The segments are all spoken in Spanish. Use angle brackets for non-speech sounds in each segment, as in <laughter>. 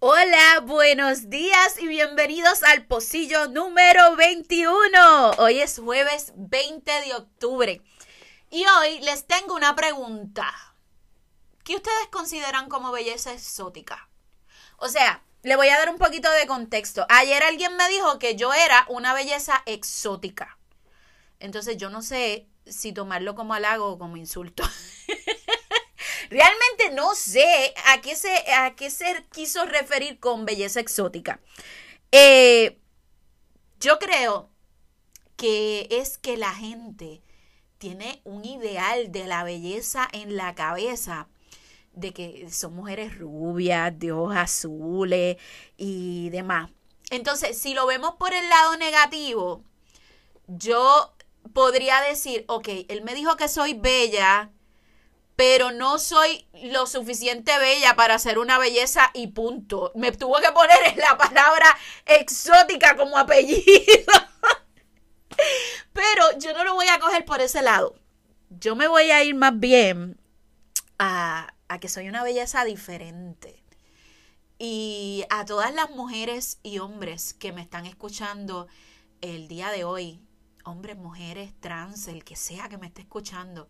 Hola, buenos días y bienvenidos al pocillo número 21. Hoy es jueves 20 de octubre y hoy les tengo una pregunta. ¿Qué ustedes consideran como belleza exótica? O sea, le voy a dar un poquito de contexto. Ayer alguien me dijo que yo era una belleza exótica. Entonces yo no sé si tomarlo como halago o como insulto. <laughs> Realmente no sé a qué se, a qué se quiso referir con belleza exótica. Eh, yo creo que es que la gente tiene un ideal de la belleza en la cabeza de que son mujeres rubias, de ojos azules y demás. Entonces, si lo vemos por el lado negativo, yo podría decir, ok, él me dijo que soy bella, pero no soy lo suficiente bella para ser una belleza y punto. Me tuvo que poner la palabra exótica como apellido. <laughs> pero yo no lo voy a coger por ese lado. Yo me voy a ir más bien a, a que soy una belleza diferente. Y a todas las mujeres y hombres que me están escuchando el día de hoy, hombres, mujeres, trans, el que sea que me esté escuchando,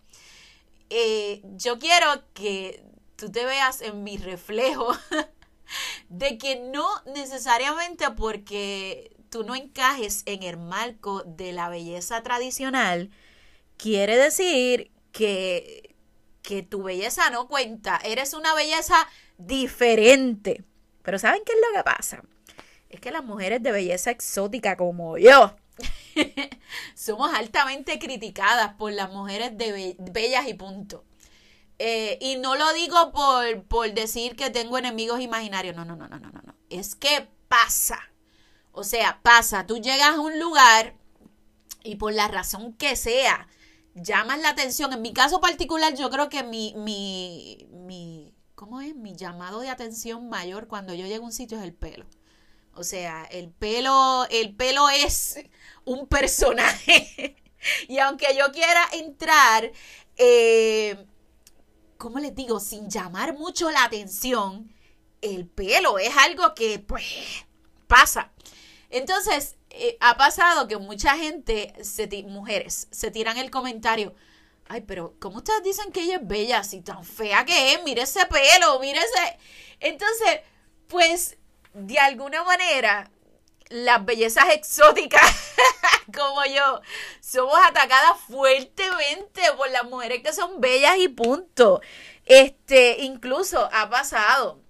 eh, yo quiero que tú te veas en mi reflejo <laughs> de que no necesariamente porque tú no encajes en el marco de la belleza tradicional, quiere decir que, que tu belleza no cuenta. Eres una belleza diferente. Pero ¿saben qué es lo que pasa? Es que las mujeres de belleza exótica como yo, <laughs> somos altamente criticadas por las mujeres de bellas y punto. Eh, y no lo digo por, por decir que tengo enemigos imaginarios, no, no, no, no, no, no. Es que pasa. O sea, pasa. Tú llegas a un lugar y por la razón que sea, llamas la atención. En mi caso particular, yo creo que mi, mi, mi, ¿cómo es? Mi llamado de atención mayor cuando yo llego a un sitio es el pelo. O sea, el pelo, el pelo es un personaje. <laughs> y aunque yo quiera entrar, eh, ¿cómo les digo? Sin llamar mucho la atención, el pelo es algo que, pues, pasa. Entonces, eh, ha pasado que mucha gente, mujeres, se tiran el comentario. Ay, pero ¿cómo ustedes dicen que ella es bella, así tan fea que es? Mire ese pelo, mire ese. Entonces, pues, de alguna manera, las bellezas exóticas <laughs> como yo somos atacadas fuertemente por las mujeres que son bellas y punto. Este, incluso ha pasado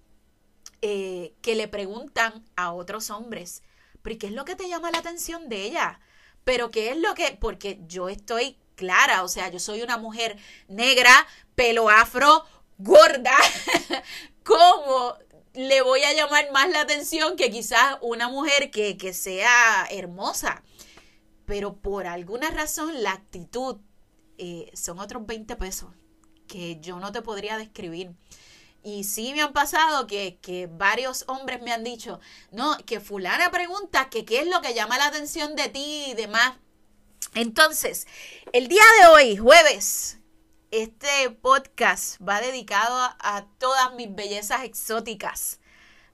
eh, que le preguntan a otros hombres, ¿pero qué es lo que te llama la atención de ella? Pero qué es lo que, porque yo estoy clara, o sea, yo soy una mujer negra, pelo afro, gorda, <laughs> ¿cómo le voy a llamar más la atención que quizás una mujer que, que sea hermosa. Pero por alguna razón la actitud eh, son otros 20 pesos que yo no te podría describir. Y sí me han pasado que, que, varios hombres me han dicho, no, que fulana pregunta que qué es lo que llama la atención de ti y demás. Entonces, el día de hoy, jueves, este podcast va dedicado a, todas mis bellezas exóticas,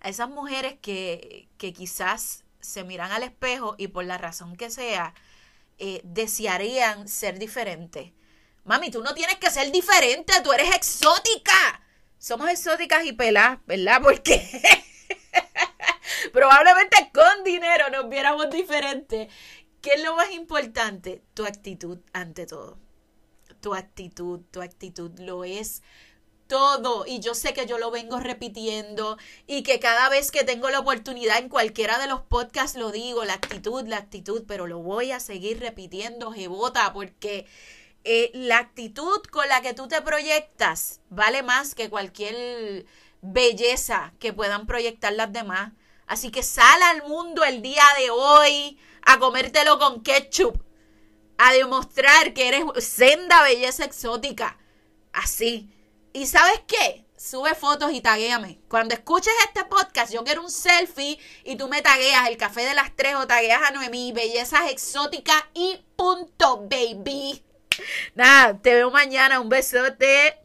a esas mujeres que, que, quizás se miran al espejo y por la razón que sea, eh, desearían ser diferentes. Mami, tú no tienes que ser diferente, tú eres exótica. Somos exóticas y pelas, ¿verdad? <laughs> Porque probablemente con dinero nos viéramos diferentes. ¿Qué es lo más importante? Tu actitud ante todo tu actitud, tu actitud lo es todo. Y yo sé que yo lo vengo repitiendo y que cada vez que tengo la oportunidad en cualquiera de los podcasts lo digo, la actitud, la actitud, pero lo voy a seguir repitiendo, jebota, porque eh, la actitud con la que tú te proyectas vale más que cualquier belleza que puedan proyectar las demás. Así que sal al mundo el día de hoy a comértelo con ketchup a demostrar que eres senda belleza exótica. Así. ¿Y sabes qué? sube fotos y taguéame. Cuando escuches este podcast, yo quiero un selfie y tú me tagueas el café de las tres o tagueas a Noemí, bellezas exóticas y punto, baby. Nada, te veo mañana. Un besote.